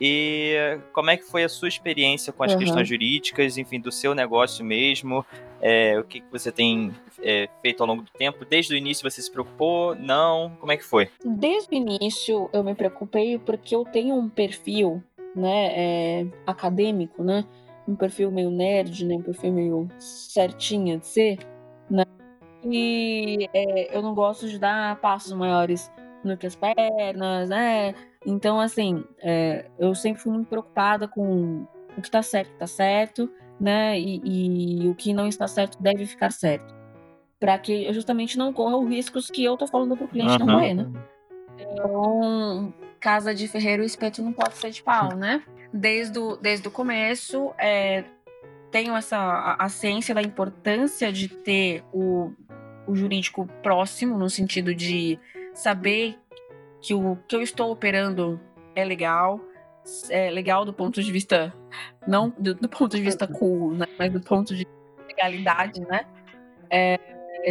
Speaker 3: E como é que foi a sua experiência com as uhum. questões jurídicas, enfim, do seu negócio mesmo? É, o que, que você tem é, feito ao longo do tempo? Desde o início você se preocupou? Não? Como é que foi?
Speaker 1: Desde o início eu me preocupei porque eu tenho um perfil né, é, acadêmico, né? Um perfil meio nerd, né? Um perfil meio certinha de ser, né? E é, eu não gosto de dar passos maiores no que as pernas, né? Então, assim, é, eu sempre fui muito preocupada com o que tá certo, tá certo, né? E, e o que não está certo deve ficar certo. Para que eu justamente não corra os riscos que eu tô falando pro cliente uhum. não correr, né? Então, casa de ferreiro, o espeto não pode ser de pau, né? Desde o, desde o começo, é, tenho essa a, a ciência da importância de ter o, o jurídico próximo, no sentido de saber que o que eu estou operando é legal, é legal do ponto de vista não do, do ponto de vista cool, né, mas do ponto de legalidade, né? É,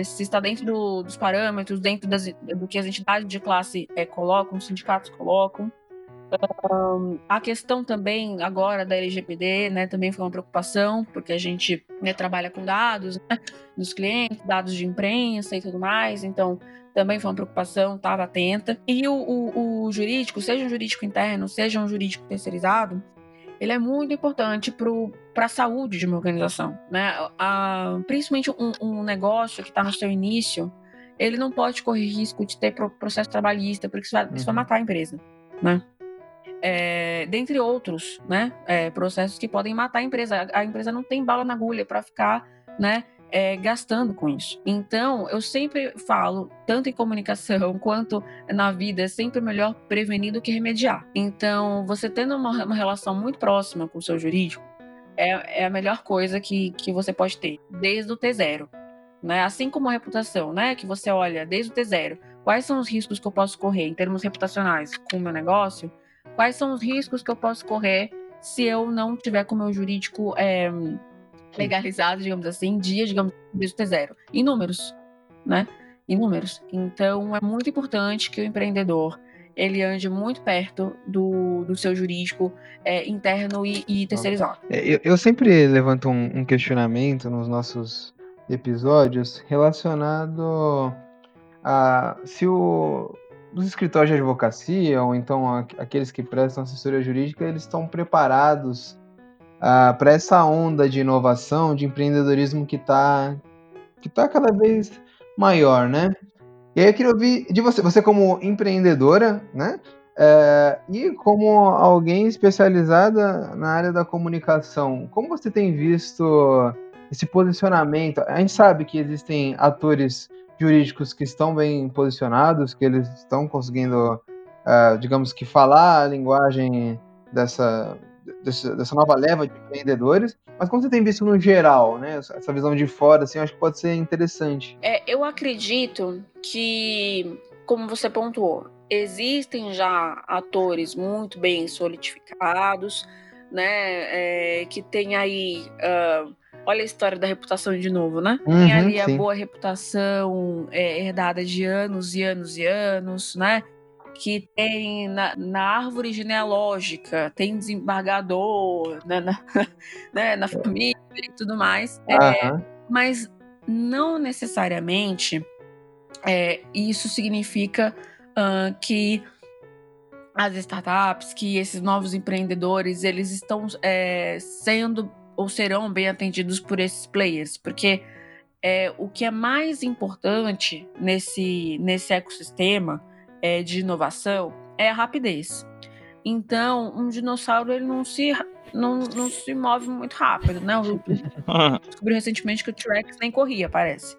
Speaker 1: se está dentro do, dos parâmetros, dentro das, do que as entidades de classe é, colocam, os sindicatos colocam. Um, a questão também agora da LGPD, né, também foi uma preocupação, porque a gente né, trabalha com dados né, dos clientes, dados de imprensa e tudo mais, então também foi uma preocupação, estava atenta. E o, o, o, jurídico, seja um jurídico interno, seja um jurídico terceirizado, ele é muito importante para a saúde de uma organização. Né? A, principalmente um, um negócio que está no seu início, ele não pode correr risco de ter processo trabalhista, porque isso vai, uhum. isso vai uhum. matar a empresa. Né? É, dentre outros né, é, processos que podem matar a empresa. A, empresa não tem bala na agulha para ficar né, é, gastando com isso. Então, eu sempre falo, tanto em comunicação [LAUGHS] quanto na vida, é sempre melhor prevenir do que remediar. Então, você tendo uma, uma relação muito próxima com o seu jurídico, é, é, a melhor coisa que, que você pode ter, desde o T0. Né? Assim como a reputação, né? Que você olha desde o T0, quais são os riscos que eu posso correr em termos reputacionais com o meu negócio, quais são os riscos que eu posso correr se eu não tiver com o meu jurídico é, legalizado, digamos assim, dias, digamos, desde o T0. Em números, né? Em números. Então, é muito importante que o empreendedor ele ande muito perto do, do seu jurídico é, interno e, e terceirizado.
Speaker 2: É, eu, eu, sempre levanto um, um, questionamento nos nossos episódios relacionado a se o, os escritórios de advocacia, ou então aqueles que prestam assessoria jurídica, eles estão preparados uh, para essa onda de inovação, de empreendedorismo que está que tá cada vez maior, né? E aí eu queria ouvir de você, você como empreendedora, né? É, e como alguém especializada na área da comunicação, como você tem visto esse posicionamento? A gente sabe que existem atores jurídicos que estão bem posicionados, que eles estão conseguindo, uh, digamos que, falar a linguagem dessa, dessa, dessa, nova leva de empreendedores. Mas como você tem visto no geral, né, essa visão de fora, assim, eu acho que pode ser interessante.
Speaker 1: É, eu acredito que, como você pontuou, existem já atores muito bem solidificados, né, é, que tem aí uh, Olha a história da reputação de novo, né? Uhum, Tem ali a boa reputação é, herdada de anos e anos e anos, né? Que tem na, na árvore genealógica, tem desembargador né, na, [LAUGHS] né, na família e tudo mais. É, uhum. Mas não necessariamente é, isso significa uh, que as startups, que esses novos empreendedores, eles estão é, sendo ou serão bem atendidos por esses players, porque é, o que é mais importante nesse, nesse ecossistema é, de inovação é a rapidez. Então, um dinossauro ele não se, não, não se move muito rápido, né? Eu [LAUGHS] descobri recentemente que o T-Rex nem corria, parece.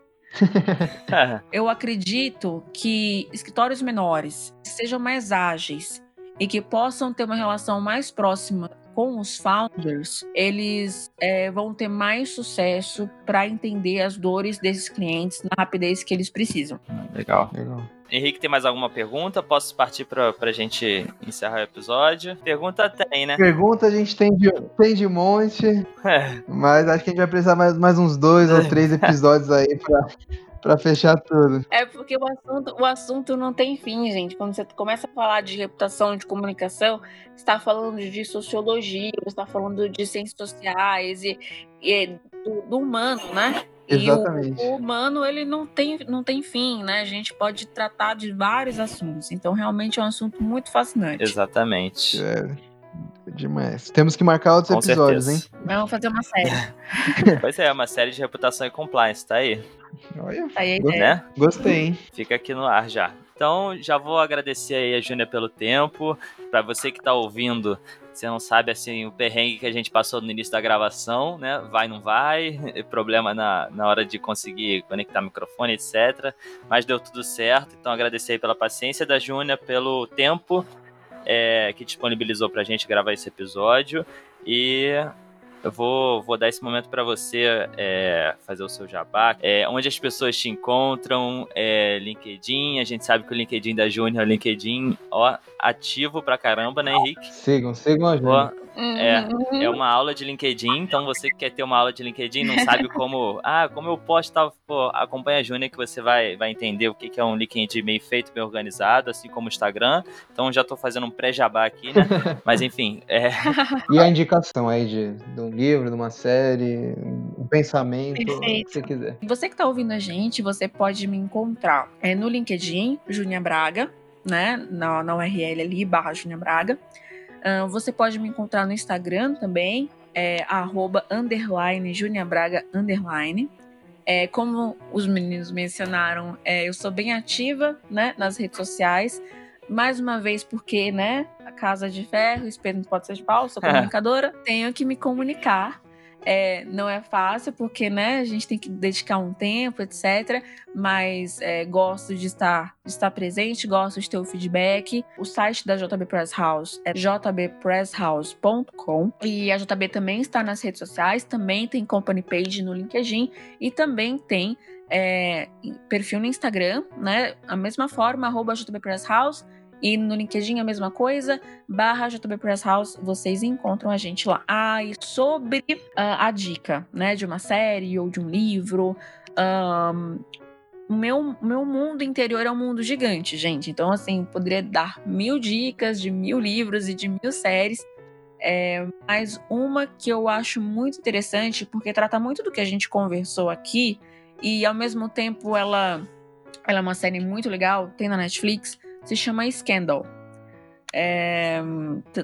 Speaker 1: Eu acredito que escritórios menores sejam mais ágeis e que possam ter uma relação mais próxima com os founders, eles é, vão ter mais sucesso para entender as dores desses clientes na rapidez que eles precisam.
Speaker 3: Legal. Legal. Henrique, tem mais alguma pergunta? Posso partir para a gente encerrar o episódio? Pergunta tem, né?
Speaker 2: Pergunta a gente tem de, tem de monte, [LAUGHS] é. mas acho que a gente vai precisar mais, mais uns dois ou [LAUGHS] três episódios aí para para fechar tudo.
Speaker 1: É porque o assunto, o assunto não tem fim, gente. Quando você começa a falar de reputação, de comunicação, você está falando de sociologia, você está falando de ciências sociais e, e do, do, humano, né?
Speaker 2: Exatamente.
Speaker 1: E o, o, humano, ele não tem, não tem fim, né? A gente pode tratar de vários assuntos. Então, realmente é um assunto muito fascinante.
Speaker 3: Exatamente.
Speaker 2: É. Demais. Temos que marcar outros Com episódios, certeza. hein?
Speaker 1: Vamos fazer uma série. [LAUGHS]
Speaker 3: pois é, uma série de reputação e compliance, tá aí.
Speaker 2: Olha, tá aí gostei, né? gostei, hein?
Speaker 3: Fica aqui no ar já. Então, já vou agradecer aí a Júnia pelo tempo. Para você que tá ouvindo, você não sabe assim o perrengue que a gente passou no início da gravação, né? Vai, não vai, [LAUGHS] problema na, na hora de conseguir conectar microfone, etc. Mas deu tudo certo. Então, agradecer aí pela paciência da Júnia, pelo tempo é, que disponibilizou pra gente gravar esse episódio. E eu vou, vou dar esse momento para você é, fazer o seu jabá. É, onde as pessoas te encontram, é, LinkedIn, a gente sabe que o LinkedIn da Júnior é o LinkedIn, ó, ativo pra caramba, né, Henrique?
Speaker 2: Sigam, sigam a Júnior.
Speaker 3: É, é uma aula de LinkedIn, então você que quer ter uma aula de LinkedIn, não sabe como, [LAUGHS] ah, como eu posto tal, pô, acompanha a Júnior que você vai, vai entender o que, que é um LinkedIn bem feito, bem organizado, assim como o Instagram. Então já tô fazendo um pré-jabá aqui, né? [LAUGHS] Mas enfim, é...
Speaker 2: E a indicação aí de, de um livro, de uma série, um pensamento,
Speaker 1: Perfeito.
Speaker 2: o que você quiser.
Speaker 1: Você que tá ouvindo a gente, você pode me encontrar é, no LinkedIn, Júnia Braga, né? Na, na URL ali, barra Júnia Braga. Uh, você pode me encontrar no Instagram também, é, arroba, underline, Júnia Braga, underline. É, como os meninos mencionaram, é, eu sou bem ativa né, nas redes sociais. Mais uma vez, porque, né? A casa de ferro, espelho não pode ser de pau, sou [LAUGHS] comunicadora, tenho que me comunicar é, não é fácil, porque né, a gente tem que dedicar um tempo, etc. Mas é, gosto de estar, de estar presente, gosto de ter o feedback. O site da JB Press House é jbpresshouse.com e a JB também está nas redes sociais, também tem company page no LinkedIn e também tem é, perfil no Instagram, né? A mesma forma, arroba JB Press House e no LinkedIn a mesma coisa, barra JB Press House, vocês encontram a gente lá. Ah, e sobre uh, a dica, né, de uma série ou de um livro, um, o meu, meu mundo interior é um mundo gigante, gente. Então, assim, poderia dar mil dicas de mil livros e de mil séries. É, mas uma que eu acho muito interessante, porque trata muito do que a gente conversou aqui, e ao mesmo tempo ela, ela é uma série muito legal, tem na Netflix, se chama Scandal. É,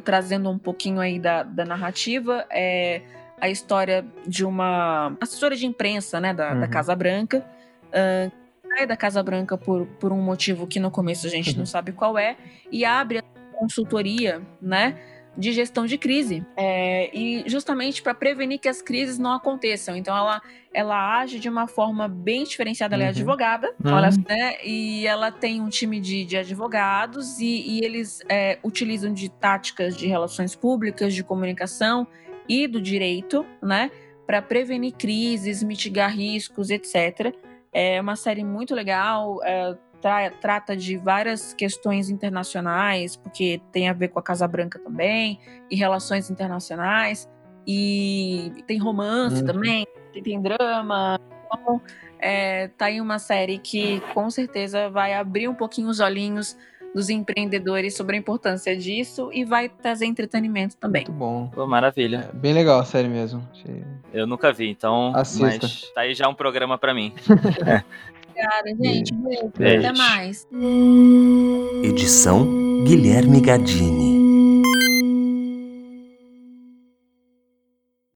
Speaker 1: trazendo um pouquinho aí da, da narrativa, é a história de uma assessora de imprensa né, da, uhum. da Casa Branca. Uh, sai da Casa Branca por, por um motivo que no começo a gente uhum. não sabe qual é, e abre a consultoria, né? De gestão de crise é, e justamente para prevenir que as crises não aconteçam. Então ela ela age de uma forma bem diferenciada. Ela é uhum. advogada, uhum. olha, né? E ela tem um time de, de advogados e, e eles é, utilizam de táticas de relações públicas, de comunicação e do direito, né? Para prevenir crises, mitigar riscos, etc. É uma série muito legal. É, tra trata de várias questões internacionais, porque tem a ver com a Casa Branca também, e relações internacionais, e tem romance uhum. também, tem, tem drama. Então, é, tá aí uma série que com certeza vai abrir um pouquinho os olhinhos dos empreendedores sobre a importância disso e vai trazer entretenimento também.
Speaker 2: Muito bom.
Speaker 3: Pô, maravilha.
Speaker 2: É, bem legal a série mesmo.
Speaker 3: Eu nunca vi, então. Assista. Mas tá aí já um programa para mim. [LAUGHS]
Speaker 1: Obrigada, gente. Beijo. Beijo. Até mais.
Speaker 5: Edição Guilherme Gadini.